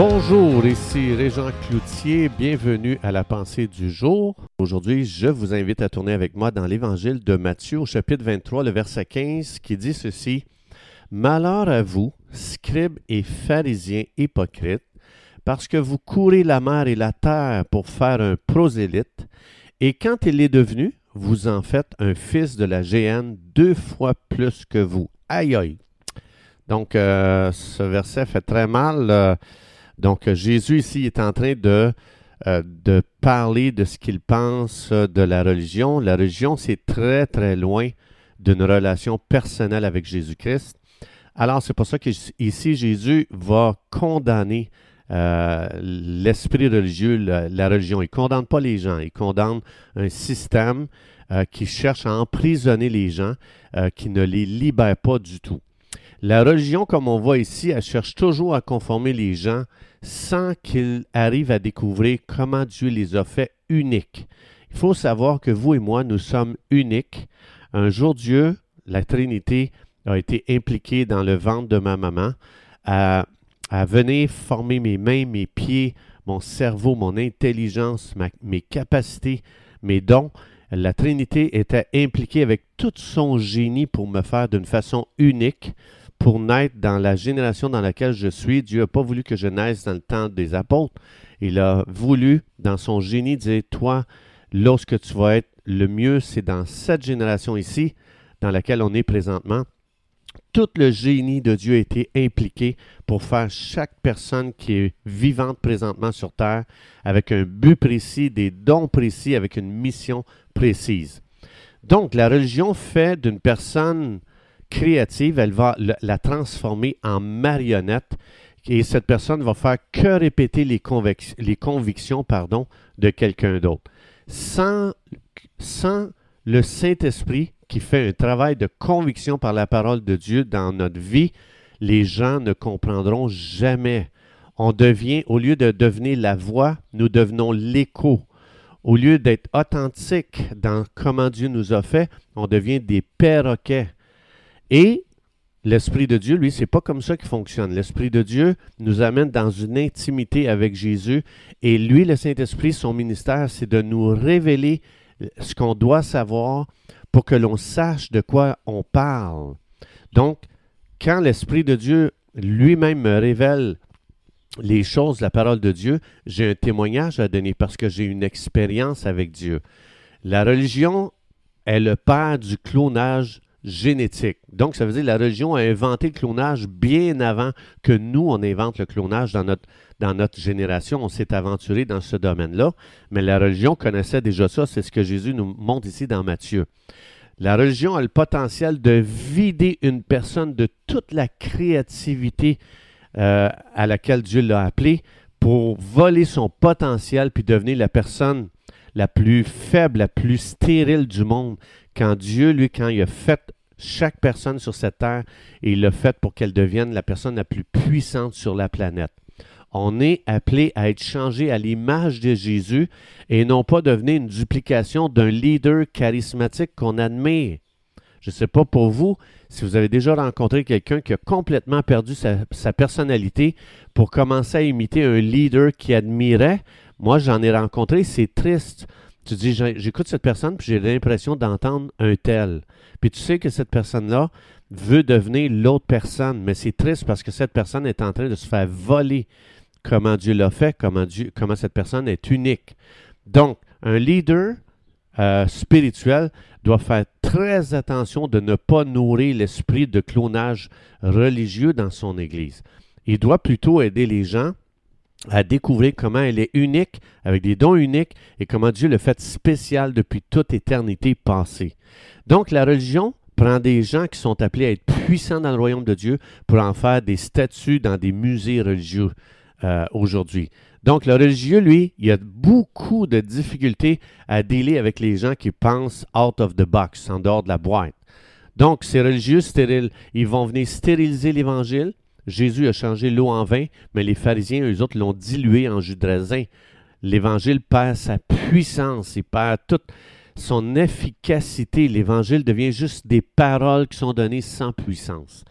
Bonjour, ici Régent Cloutier, bienvenue à la pensée du jour. Aujourd'hui, je vous invite à tourner avec moi dans l'évangile de Matthieu au chapitre 23, le verset 15, qui dit ceci. Malheur à vous, scribes et pharisiens hypocrites, parce que vous courez la mer et la terre pour faire un prosélyte, et quand il est devenu, vous en faites un fils de la géhenne deux fois plus que vous. Aïe aïe. Donc, euh, ce verset fait très mal. Euh, donc, Jésus ici est en train de, euh, parler de ce qu'il pense de la religion. La religion, c'est très, très loin d'une relation personnelle avec Jésus-Christ. Alors, c'est pour ça qu'ici, Jésus va condamner euh, l'esprit religieux, la, religion. Il ne condamne pas les gens, il condamne un système euh, qui cherche à emprisonner les gens, qui ne les libère pas du tout. La religion, comme on voit ici, elle cherche toujours à conformer les gens sans qu'ils arrivent à découvrir comment Dieu les a fait uniques. Il faut savoir que vous et moi, nous sommes uniques. Un jour, Dieu, la Trinité, a été impliqué dans le ventre de ma maman, à venir former mes mains, mes pieds, mon cerveau, mon intelligence, mes capacités, mes dons. La Trinité était impliquée avec tout son génie pour me faire d'une façon unique pour naître dans la génération dans laquelle je suis. Dieu n'a pas voulu que je naisse dans le temps des apôtres. Il a voulu, dans son génie, dire, toi, lorsque tu vas être le mieux, c'est dans cette génération ici, dans laquelle on est présentement. Tout le génie de Dieu a été impliqué pour faire chaque personne qui est vivante présentement sur Terre avec un but précis, des dons précis, avec une mission précise. Donc, la religion fait d'une personne créative, elle va la transformer en marionnette et cette personne va faire que répéter les, convictions pardon, de quelqu'un d'autre. Sans, sans le Saint-Esprit qui fait un travail de conviction par la parole de Dieu dans notre vie, les gens ne comprendront jamais. On devient, au lieu de devenir la voix, nous devenons l'écho. Au lieu d'être authentique dans comment Dieu nous a fait, on devient des perroquets. Et l'Esprit de Dieu, lui, c'est pas comme ça qu'il fonctionne. L'Esprit de Dieu nous amène dans une intimité avec Jésus. Et lui, le Saint-Esprit, son ministère, c'est de nous révéler ce qu'on doit savoir pour que l'on sache de quoi on parle. Donc, quand l'Esprit de Dieu lui-même me révèle les choses, la parole de Dieu, j'ai un témoignage à donner parce que j'ai une expérience avec Dieu. La religion est le père du clonage génétique. Donc, ça veut dire que la religion a inventé le clonage bien avant que nous, on invente le clonage dans notre, dans notre génération. On s'est aventuré dans ce domaine-là, mais la religion connaissait déjà ça. C'est ce que Jésus nous montre ici dans Matthieu. La religion a le potentiel de vider une personne de toute la créativité euh, à laquelle Dieu l'a appelé pour voler son potentiel puis devenir la personne la plus faible, la plus stérile du monde. Quand Dieu, lui, quand il a fait chaque personne sur cette terre, et il l'a fait pour qu'elle devienne la personne la plus puissante sur la planète. On est appelé à être changé à l'image de Jésus et non pas devenir une duplication d'un leader charismatique qu'on admire. Je ne sais pas pour vous si vous avez déjà rencontré quelqu'un qui a complètement perdu sa, sa, personnalité pour commencer à imiter un leader qui admirait. Moi, j'en ai rencontré, c'est triste. Tu dis, j'écoute cette personne, puis j'ai l'impression d'entendre un tel. Puis tu sais que cette personne-là veut devenir l'autre personne, mais c'est triste parce que cette personne est en train de se faire voler comment Dieu l'a fait, comment, Dieu, comment cette personne est unique. Donc, un leader euh, spirituel doit faire très attention de ne pas nourrir l'esprit de clonage religieux dans son Église. Il doit plutôt aider les gens à découvrir comment elle est unique, avec des dons uniques, et comment Dieu le fait spécial depuis toute éternité passée. Donc la religion prend des gens qui sont appelés à être puissants dans le royaume de Dieu pour en faire des statues dans des musées religieux euh, aujourd'hui. Donc le religieux, lui, il a beaucoup de difficultés à dealer avec les gens qui pensent out of the box, en dehors de la boîte. Donc ces religieux stériles, ils vont venir stériliser l'Évangile, Jésus a changé l'eau en vin, mais les pharisiens, eux autres, l'ont dilué en jus de raisin. L'Évangile perd sa puissance, il perd toute son efficacité. L'Évangile devient juste des paroles qui sont données sans puissance.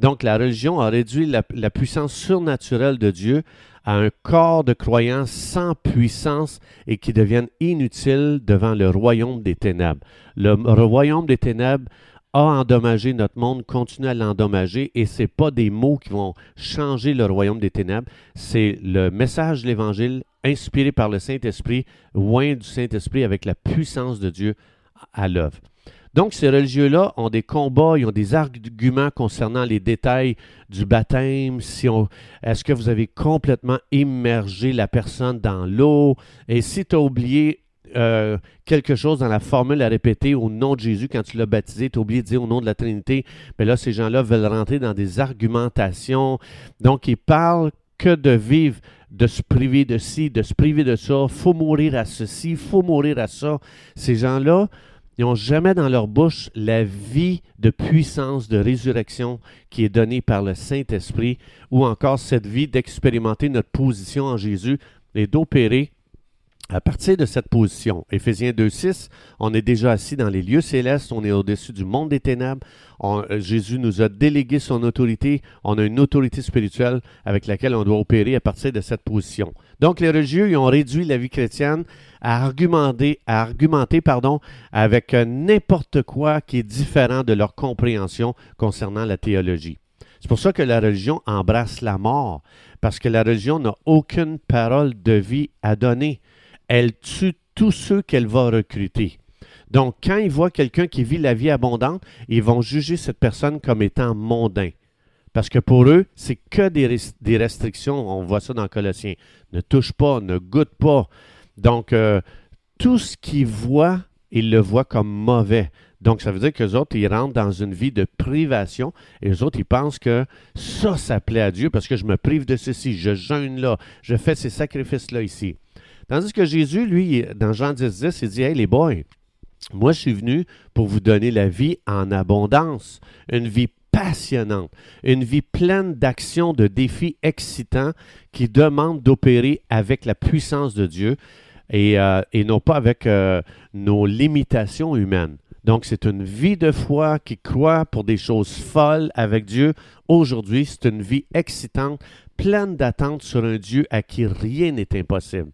Donc la religion a réduit la, puissance surnaturelle de Dieu à un corps de croyants sans puissance et qui deviennent inutiles devant le royaume des ténèbres. Le royaume des ténèbres a endommagé notre monde, continue à l'endommager, et ce n'est pas des mots qui vont changer le royaume des ténèbres, c'est le message de l'Évangile inspiré par le Saint-Esprit, loin du Saint-Esprit avec la puissance de Dieu à l'œuvre. Donc, ces religieux-là ont des combats, ils ont des arguments concernant les détails du baptême. Si on, est-ce que vous avez complètement immergé la personne dans l'eau? Et si tu as oublié euh, quelque chose dans la formule à répéter au nom de Jésus quand tu l'as baptisé, tu as oublié de dire au nom de la Trinité, mais là, ces gens-là veulent rentrer dans des argumentations. Donc, ils parlent que de vivre, de se priver de ci, de se priver de ça, faut mourir à ceci, faut mourir à ça. Ces gens-là, n'ont jamais dans leur bouche la vie de puissance, de résurrection qui est donnée par le Saint-Esprit, ou encore cette vie d'expérimenter notre position en Jésus et d'opérer à partir de cette position, Éphésiens 2.6, on est déjà assis dans les lieux célestes, on est au-dessus du monde des ténèbres. Euh, Jésus nous a délégué son autorité. On a une autorité spirituelle avec laquelle on doit opérer à partir de cette position. Donc les religieux ils ont réduit la vie chrétienne à argumenter, à argumenter pardon, avec euh, n'importe quoi qui est différent de leur compréhension concernant la théologie. C'est pour ça que la religion embrasse la mort, parce que la religion n'a aucune parole de vie à donner elle tue tous ceux qu'elle va recruter. Donc, quand ils voient quelqu'un qui vit la vie abondante, ils vont juger cette personne comme étant mondain. Parce que pour eux, c'est que des, restrictions. On voit ça dans Colossiens. Ne touche pas, ne goûte pas. Donc, euh, tout ce qu'ils voient, ils le voient comme mauvais. Donc, ça veut dire qu'eux autres, ils rentrent dans une vie de privation et eux autres, ils pensent que ça, ça plaît à Dieu parce que je me prive de ceci, je jeûne là, je fais ces sacrifices-là ici. Tandis que Jésus, lui, dans Jean 10, 10, il dit Hey, les boys, moi, je suis venu pour vous donner la vie en abondance, une vie passionnante, une vie pleine d'actions, de défis excitants qui demandent d'opérer avec la puissance de Dieu et, euh, non pas avec euh, nos limitations humaines. Donc, c'est une vie de foi qui croit pour des choses folles avec Dieu. Aujourd'hui, c'est une vie excitante, pleine d'attentes sur un Dieu à qui rien n'est impossible.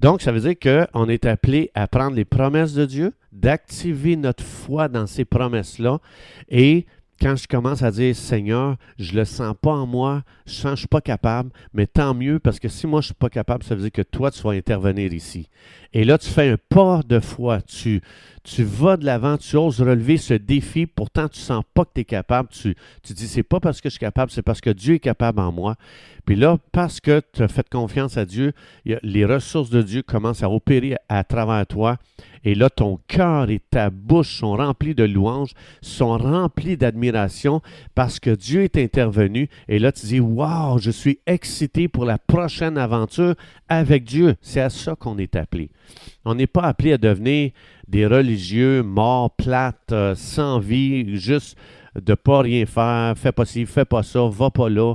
Donc, ça veut dire qu'on est appelé à prendre les promesses de Dieu, d'activer notre foi dans ces promesses-là et quand je commence à dire Seigneur, je ne le sens pas en moi, je sens que je ne suis pas capable, mais tant mieux parce que si moi je ne suis pas capable, ça veut dire que toi tu vas intervenir ici. Et là, tu fais un pas de foi, tu, tu vas de l'avant, tu oses relever ce défi, pourtant tu sens pas que tu es capable, tu, tu dis c'est pas parce que je suis capable, c'est parce que Dieu est capable en moi. Puis là, parce que tu as fait confiance à Dieu, les ressources de Dieu commencent à opérer à travers toi. Et là, ton cœur et ta bouche sont remplis de louanges, sont remplis d'admiration parce que Dieu est intervenu. Et là, tu dis, waouh, je suis excité pour la prochaine aventure avec Dieu. C'est à ça qu'on est appelé. On n'est pas appelé à devenir des religieux morts, plates, euh, sans vie, juste de pas rien faire, fais pas ci, fais pas ça, va pas là.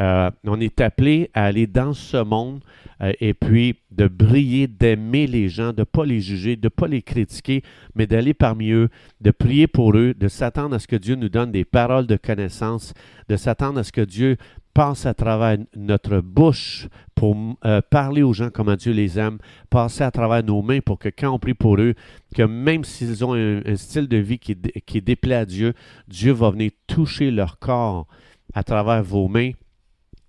Euh, on est appelé à aller dans ce monde euh, et puis de briller, d'aimer les gens, de ne pas les juger, de ne pas les critiquer, mais d'aller parmi eux, de prier pour eux, de s'attendre à ce que Dieu nous donne des paroles de connaissance, de s'attendre à ce que Dieu passe à travers notre bouche pour euh, parler aux gens comment Dieu les aime, passer à travers nos mains pour que quand on prie pour eux, que même s'ils ont un, style de vie qui, qui déplaît à Dieu, Dieu va venir toucher leur corps à travers vos mains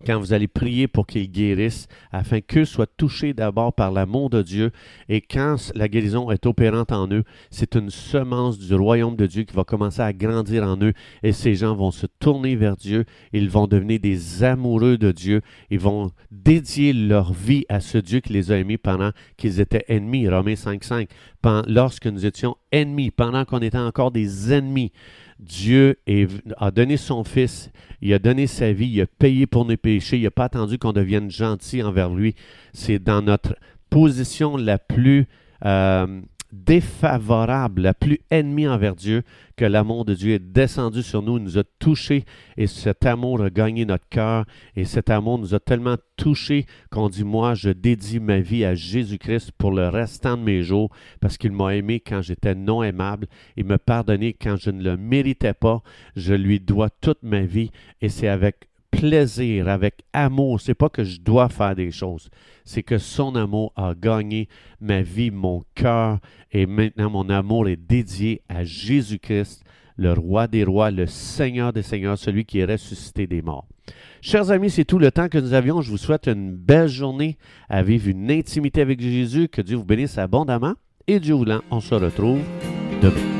quand vous allez prier pour qu'ils guérissent, afin qu'eux soient touchés d'abord par l'amour de Dieu, et quand la guérison est opérante en eux, c'est une semence du royaume de Dieu qui va commencer à grandir en eux, et ces gens vont se tourner vers Dieu, ils vont devenir des amoureux de Dieu, ils vont dédier leur vie à ce Dieu qui les a aimés pendant qu'ils étaient ennemis, Romains 5.5, lorsque nous étions ennemis, pendant qu'on était encore des ennemis. Dieu a donné son Fils, il a donné sa vie, il a payé pour nos péchés, il n'a pas attendu qu'on devienne gentil envers lui. C'est dans notre position la plus euh, défavorable, la plus ennemie envers Dieu, que l'amour de Dieu est descendu sur nous, nous a touchés et cet amour a gagné notre cœur et cet amour nous a tellement touchés qu'on dit moi je dédie ma vie à Jésus-Christ pour le restant de mes jours parce qu'il m'a aimé quand j'étais non aimable, il m'a pardonné quand je ne le méritais pas, je lui dois toute ma vie et c'est avec plaisir, avec amour. C'est pas que je dois faire des choses, c'est que son amour a gagné ma vie, mon cœur, et maintenant mon amour est dédié à Jésus-Christ, le roi des rois, le Seigneur des seigneurs, celui qui est ressuscité des morts. Chers amis, c'est tout le temps que nous avions. Je vous souhaite une belle journée à vivre une intimité avec Jésus. Que Dieu vous bénisse abondamment. Et Dieu voulant, on se retrouve demain.